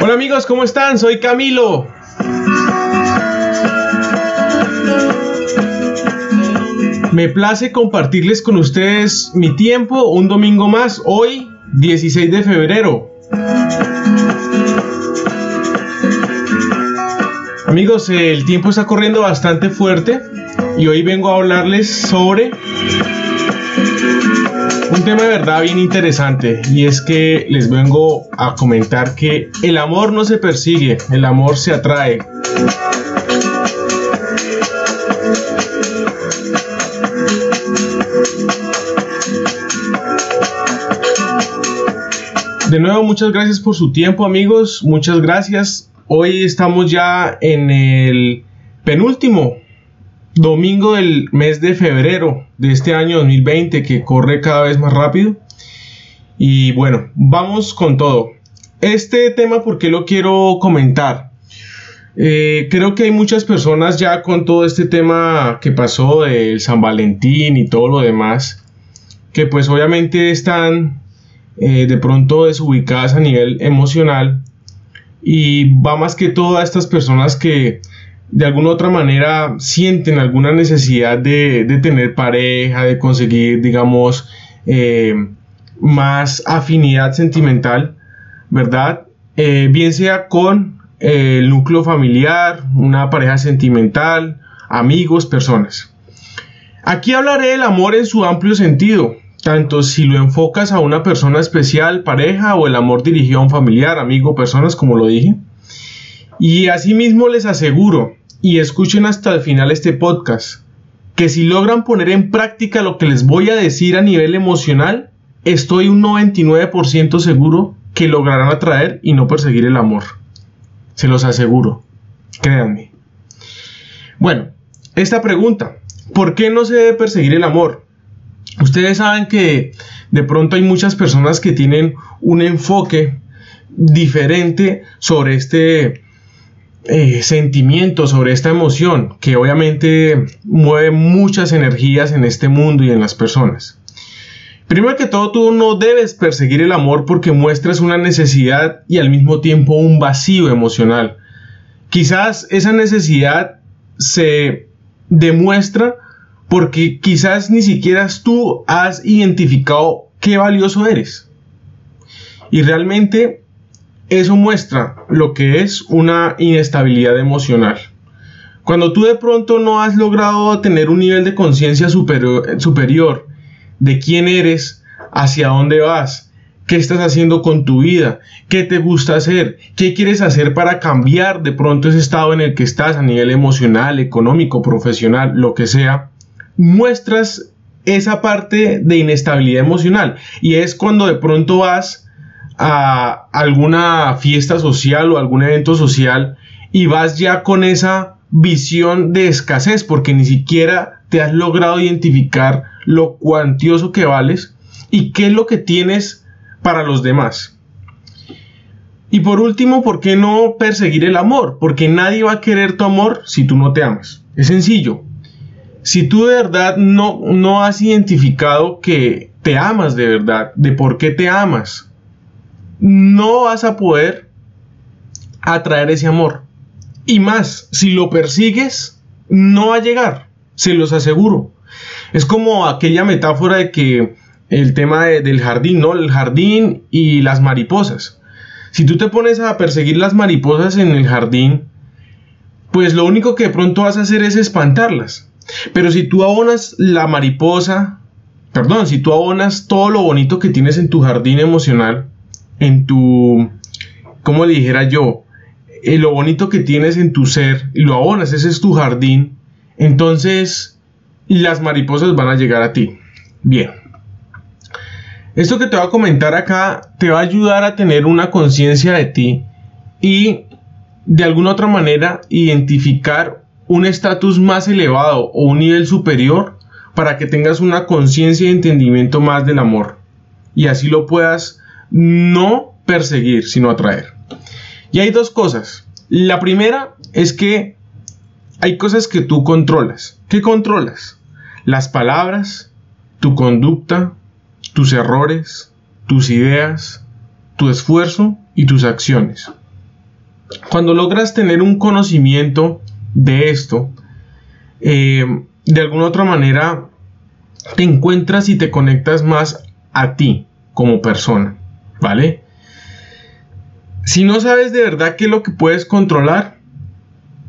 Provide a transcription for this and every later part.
Hola amigos, ¿cómo están? Soy Camilo. Me place compartirles con ustedes mi tiempo un domingo más, hoy 16 de febrero. Amigos, el tiempo está corriendo bastante fuerte y hoy vengo a hablarles sobre un tema de verdad bien interesante y es que les vengo a comentar que el amor no se persigue, el amor se atrae. De nuevo, muchas gracias por su tiempo amigos, muchas gracias. Hoy estamos ya en el penúltimo domingo del mes de febrero de este año 2020 que corre cada vez más rápido. Y bueno, vamos con todo. Este tema, ¿por qué lo quiero comentar? Eh, creo que hay muchas personas ya con todo este tema que pasó del San Valentín y todo lo demás, que pues obviamente están eh, de pronto desubicadas a nivel emocional y va más que todo a estas personas que de alguna otra manera sienten alguna necesidad de, tener pareja, de conseguir, digamos, eh, más afinidad sentimental, ¿verdad? Eh, bien sea con eh, el núcleo familiar, una pareja sentimental, amigos, personas. Aquí hablaré del amor en su amplio sentido, tanto si lo enfocas a una persona especial, pareja, o el amor dirigido a un familiar, amigo, personas, como lo dije. Y asimismo les aseguro y escuchen hasta el final este podcast, que si logran poner en práctica lo que les voy a decir a nivel emocional, estoy un 99% seguro que lograrán atraer y no perseguir el amor. Se los aseguro, créanme. Bueno, esta pregunta, ¿por qué no se debe perseguir el amor? Ustedes saben que de pronto hay muchas personas que tienen un enfoque diferente sobre este eh, sentimiento, sobre esta emoción que obviamente mueve muchas energías en este mundo y en las personas. Primero que todo, tú no debes perseguir el amor porque muestras una necesidad y al mismo tiempo un vacío emocional. Quizás esa necesidad se demuestra porque quizás ni siquiera tú has identificado qué valioso eres. Y realmente eso muestra lo que es una inestabilidad emocional. Cuando tú de pronto no has logrado tener un nivel de conciencia superior, de quién eres, hacia dónde vas, qué estás haciendo con tu vida, qué te gusta hacer, qué quieres hacer para cambiar de pronto ese estado en el que estás a nivel emocional, económico, profesional, lo que sea, muestras esa parte de inestabilidad emocional. Y es cuando de pronto vas a alguna fiesta social o algún evento social y vas ya con esa visión de escasez porque ni siquiera te has logrado identificar lo cuantioso que vales y qué es lo que tienes para los demás. Y por último, ¿por qué no perseguir el amor? Porque nadie va a querer tu amor si tú no te amas. Es sencillo. Si tú de verdad no, no has identificado que te amas de verdad, de por qué te amas, no vas a poder atraer ese amor. Y más, si lo persigues, no va a llegar, se los aseguro. Es como aquella metáfora de que el tema del jardín, ¿no? El jardín y las mariposas. Si tú te pones a perseguir las mariposas en el jardín, pues lo único que de pronto vas a hacer es espantarlas. Pero si tú abonas la mariposa, perdón, si tú abonas todo lo bonito que tienes en tu jardín emocional, en tu, como le dijera yo, eh, lo bonito que tienes en tu ser y lo abonas, ese es tu jardín, entonces las mariposas van a llegar a ti. Bien. Esto que te voy a comentar acá te va a ayudar a tener una conciencia de ti y de alguna otra manera identificar un estatus más elevado o un nivel superior para que tengas una conciencia y entendimiento más del amor y así lo puedas no perseguir, sino atraer. Y hay dos cosas. La primera es que hay cosas que tú controlas. ¿Qué controlas? Las palabras, tu conducta, tus errores, tus ideas, tu esfuerzo y tus acciones. Cuando logras tener un conocimiento de esto, eh, de alguna otra manera te encuentras y te conectas más a ti como persona, ¿vale? Si no sabes de verdad qué es lo que puedes controlar,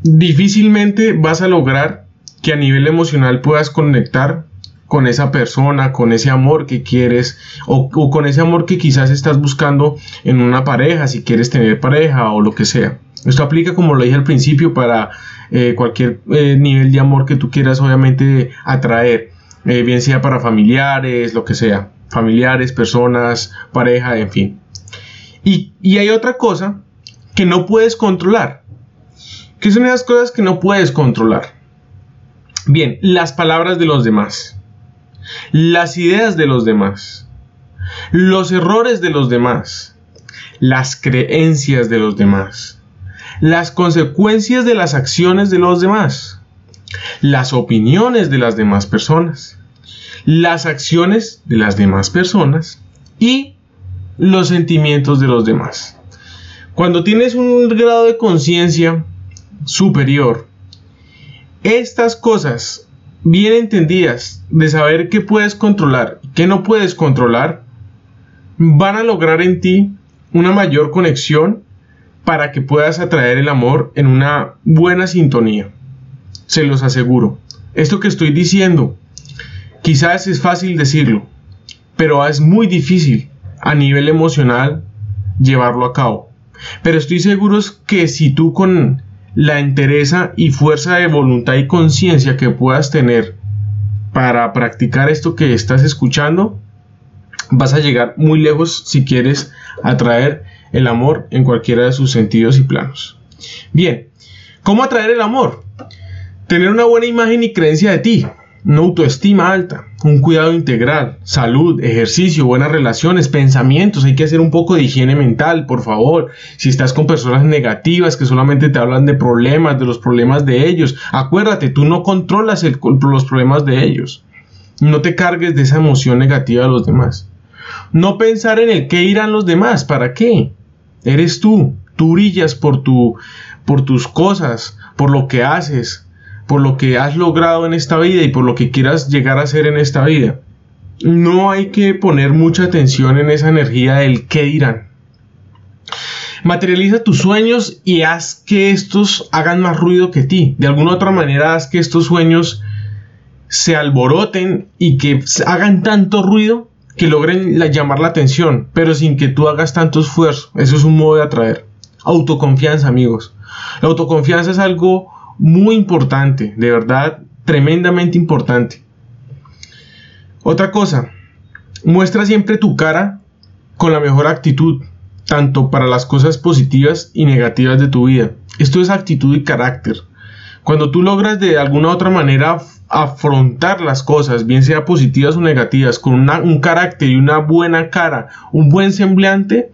difícilmente vas a lograr que a nivel emocional puedas conectar con esa persona, con ese amor que quieres o, con ese amor que quizás estás buscando en una pareja, si quieres tener pareja o lo que sea. Esto aplica, como lo dije al principio, para eh, cualquier eh, nivel de amor que tú quieras obviamente atraer, eh, bien sea para familiares, lo que sea, familiares, personas, pareja, en fin. Y, y hay otra cosa que no puedes controlar. ¿Qué son esas cosas que no puedes controlar? Bien, las palabras de los demás las ideas de los demás, los errores de los demás, las creencias de los demás, las consecuencias de las acciones de los demás, las opiniones de las demás personas, las acciones de las demás personas y los sentimientos de los demás. Cuando tienes un grado de conciencia superior, estas cosas bien entendidas de saber qué puedes controlar y qué no puedes controlar, van a lograr en ti una mayor conexión para que puedas atraer el amor en una buena sintonía. Se los aseguro. Esto que estoy diciendo, quizás es fácil decirlo, pero es muy difícil a nivel emocional llevarlo a cabo. Pero estoy seguro que si tú con la entereza y fuerza de voluntad y conciencia que puedas tener para practicar esto que estás escuchando, vas a llegar muy lejos si quieres atraer el amor en cualquiera de sus sentidos y planos. Bien, ¿cómo atraer el amor? Tener una buena imagen y creencia de ti, una autoestima alta, un cuidado integral, salud, ejercicio, buenas relaciones, pensamientos. Hay que hacer un poco de higiene mental, por favor. Si estás con personas negativas que solamente te hablan de problemas, de los problemas de ellos, acuérdate, tú no controlas los problemas de ellos. No te cargues de esa emoción negativa de los demás. No pensar en el qué irán los demás, ¿para qué? Eres tú, tú brillas por, tu, por tus cosas, por lo que haces, por lo que has logrado en esta vida y por lo que quieras llegar a ser en esta vida. No hay que poner mucha atención en esa energía del qué dirán. Materializa tus sueños y haz que estos hagan más ruido que ti. De alguna otra manera haz que estos sueños se alboroten y que hagan tanto ruido que logren llamar la atención, pero sin que tú hagas tanto esfuerzo. Eso es un modo de atraer. Autoconfianza, amigos. La autoconfianza es algo muy importante, de verdad, tremendamente importante. Otra cosa, muestra siempre tu cara con la mejor actitud, tanto para las cosas positivas y negativas de tu vida. Esto es actitud y carácter. Cuando tú logras de alguna otra manera afrontar las cosas, bien sea positivas o negativas, con un carácter y una buena cara, un buen semblante,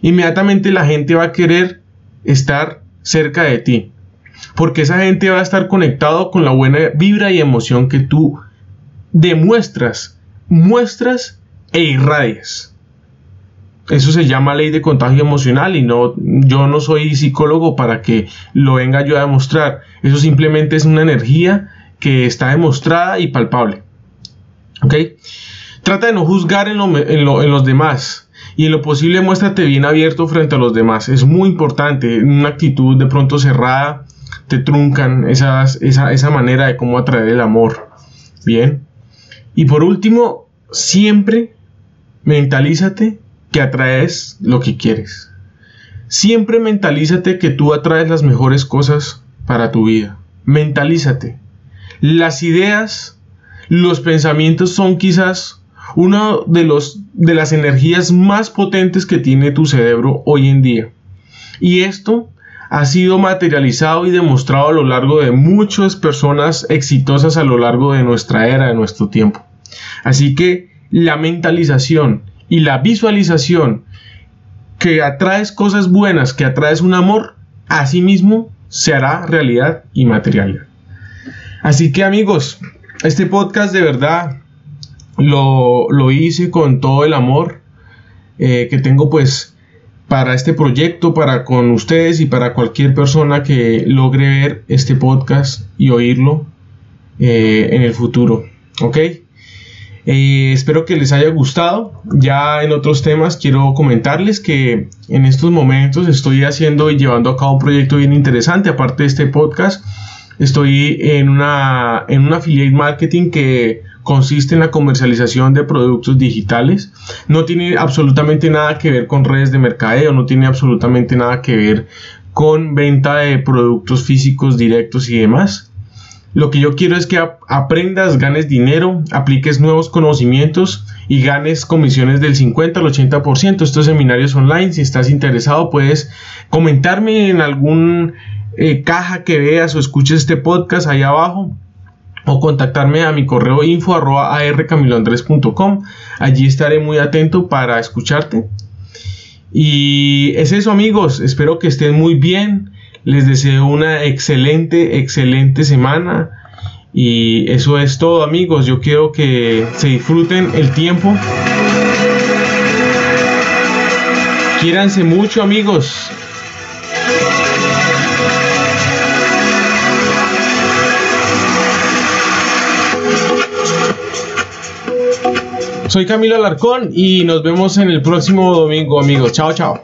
inmediatamente la gente va a querer estar cerca de ti porque esa gente va a estar conectado con la buena vibra y emoción que tú demuestras, muestras e irradias. Eso se llama ley de contagio emocional y no yo no soy psicólogo para que lo venga yo a demostrar. Eso simplemente es una energía que está demostrada y palpable. ¿Ok? Trata de no juzgar en, en los demás y en lo posible muéstrate bien abierto frente a los demás. Es muy importante, una actitud de pronto cerrada te truncan esa, esa manera de cómo atraer el amor. Bien. Y por último, siempre mentalízate que atraes lo que quieres. Siempre mentalízate que tú atraes las mejores cosas para tu vida. Mentalízate. Las ideas, los pensamientos son quizás una de, los, de las energías más potentes que tiene tu cerebro hoy en día. Y esto ha sido materializado y demostrado a lo largo de muchas personas exitosas a lo largo de nuestra era, de nuestro tiempo. Así que la mentalización y la visualización que atraes cosas buenas, que atraes un amor, asimismo se hará realidad y materialidad. Así que amigos, este podcast de verdad lo, lo hice con todo el amor eh, que tengo pues para este proyecto, para con ustedes y para cualquier persona que logre ver este podcast y oírlo eh, en el futuro. ¿Ok? Eh, espero que les haya gustado. Ya en otros temas quiero comentarles que en estos momentos estoy haciendo y llevando a cabo un proyecto bien interesante. Aparte de este podcast, estoy en una, en un affiliate marketing que consiste en la comercialización de productos digitales. No tiene absolutamente nada que ver con redes de mercadeo, no tiene absolutamente nada que ver con venta de productos físicos directos y demás. Lo que yo quiero es que aprendas, ganes dinero, apliques nuevos conocimientos y ganes comisiones del 50 al 80%. Estos seminarios online, si estás interesado, puedes comentarme en algún eh, caja que veas o escuches este podcast ahí abajo o contactarme a mi correo info arroba arcamiloandres.com. Allí estaré muy atento para escucharte. Y es eso amigos, espero que estén muy bien. Les deseo una excelente, excelente semana. Y eso es todo amigos. Yo quiero que se disfruten el tiempo. Quiéranse mucho amigos. Soy Camilo Alarcón y nos vemos en el próximo domingo, amigos. Chao, chao.